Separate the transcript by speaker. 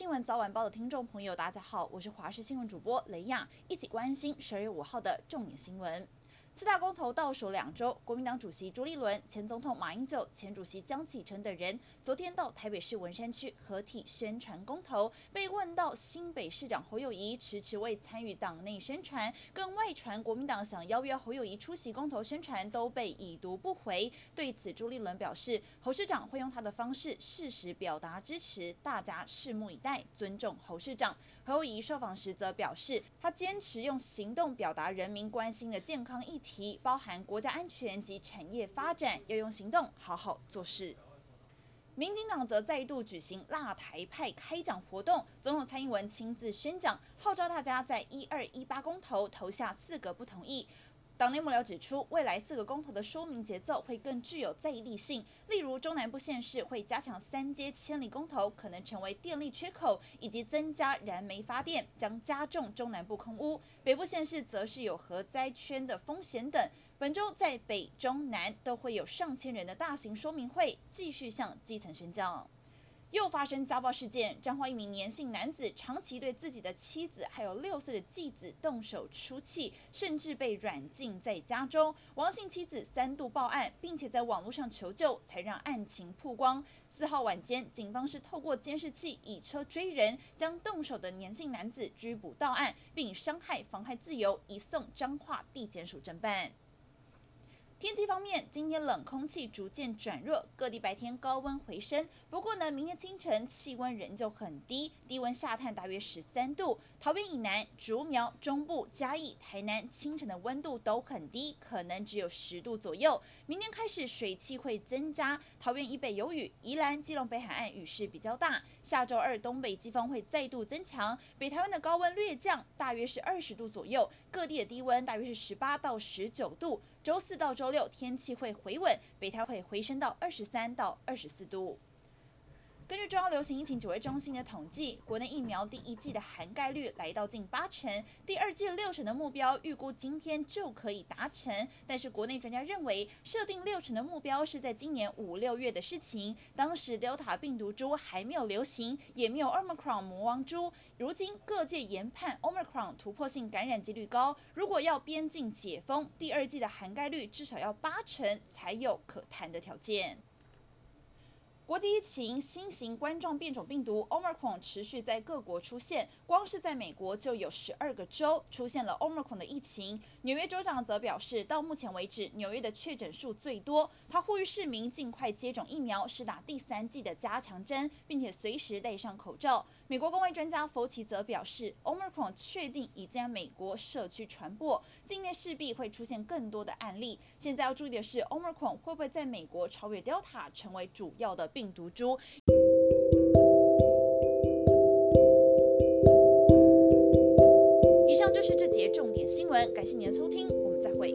Speaker 1: 新闻早晚报的听众朋友，大家好，我是华视新闻主播雷亚，一起关心十二月五号的重点新闻。四大公投倒数两周，国民党主席朱立伦、前总统马英九、前主席江启臣等人昨天到台北市文山区合体宣传公投。被问到新北市长侯友谊迟迟未参与党内宣传，更外传国民党想邀约侯友谊出席公投宣传，都被已读不回。对此，朱立伦表示，侯市长会用他的方式适时表达支持，大家拭目以待，尊重侯市长。侯友宜受访时则表示，他坚持用行动表达人民关心的健康议题。题包含国家安全及产业发展，要用行动好好做事。民进党则再度举行辣台派开讲活动，总统蔡英文亲自宣讲，号召大家在一二一八公投投下四个不同意。党内幕僚指出，未来四个公投的说明节奏会更具有在地性，例如中南部县市会加强三阶千里公投，可能成为电力缺口，以及增加燃煤发电将加重中南部空污；北部县市则是有核灾圈的风险等。本周在北中南都会有上千人的大型说明会，继续向基层宣讲。又发生家暴事件，彰化一名年姓男子长期对自己的妻子还有六岁的继子动手出气，甚至被软禁在家中。王姓妻子三度报案，并且在网络上求救，才让案情曝光。四号晚间，警方是透过监视器以车追人，将动手的年姓男子拘捕到案，并伤害妨害自由移送彰化地检署侦办。天气方面，今天冷空气逐渐转弱，各地白天高温回升。不过呢，明天清晨气温仍旧很低，低温下探大约十三度。桃园以南、竹苗、中部、嘉义、台南清晨的温度都很低，可能只有十度左右。明天开始水汽会增加，桃园以北有雨，宜兰、基隆北海岸雨势比较大。下周二东北季风会再度增强，北台湾的高温略降，大约是二十度左右。各地的低温大约是十八到十九度。周四到周六天气会回稳，北台会回升到二十三到二十四度。根据中央流行疫情指挥中心的统计，国内疫苗第一季的涵盖率来到近八成，第二季六成的目标预估今天就可以达成。但是国内专家认为，设定六成的目标是在今年五六月的事情，当时 Delta 病毒株还没有流行，也没有 Omicron 魔王株。如今各界研判 Omicron 突破性感染几率高，如果要边境解封，第二季的涵盖率至少要八成才有可谈的条件。国际疫情，新型冠状变种病毒 Omicron 持续在各国出现，光是在美国就有十二个州出现了 Omicron 的疫情。纽约州长则表示，到目前为止，纽约的确诊数最多。他呼吁市民尽快接种疫苗，施打第三剂的加强针，并且随时戴上口罩。美国公卫专家福奇则表示，Omicron 确定已经在美国社区传播，境内势必会出现更多的案例。现在要注意的是，Omicron 会不会在美国超越 Delta，成为主要的病病毒株。以上就是这节重点新闻，感谢您的收听，我们再会。